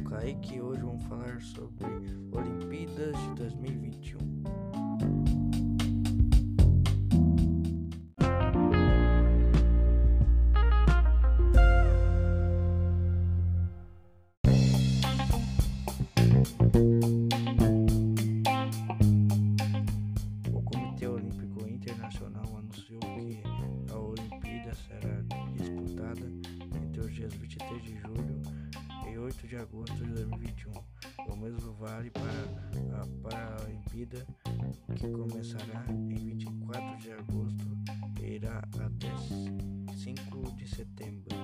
sou Kaique e hoje vamos falar sobre Olimpíadas de 2021. O Comitê Olímpico Internacional anunciou que a Olimpíada será disputada entre os dias 23 de julho 8 de agosto de 2021. O mesmo vale para a Paralimpíada, que começará em 24 de agosto e irá até 5 de setembro.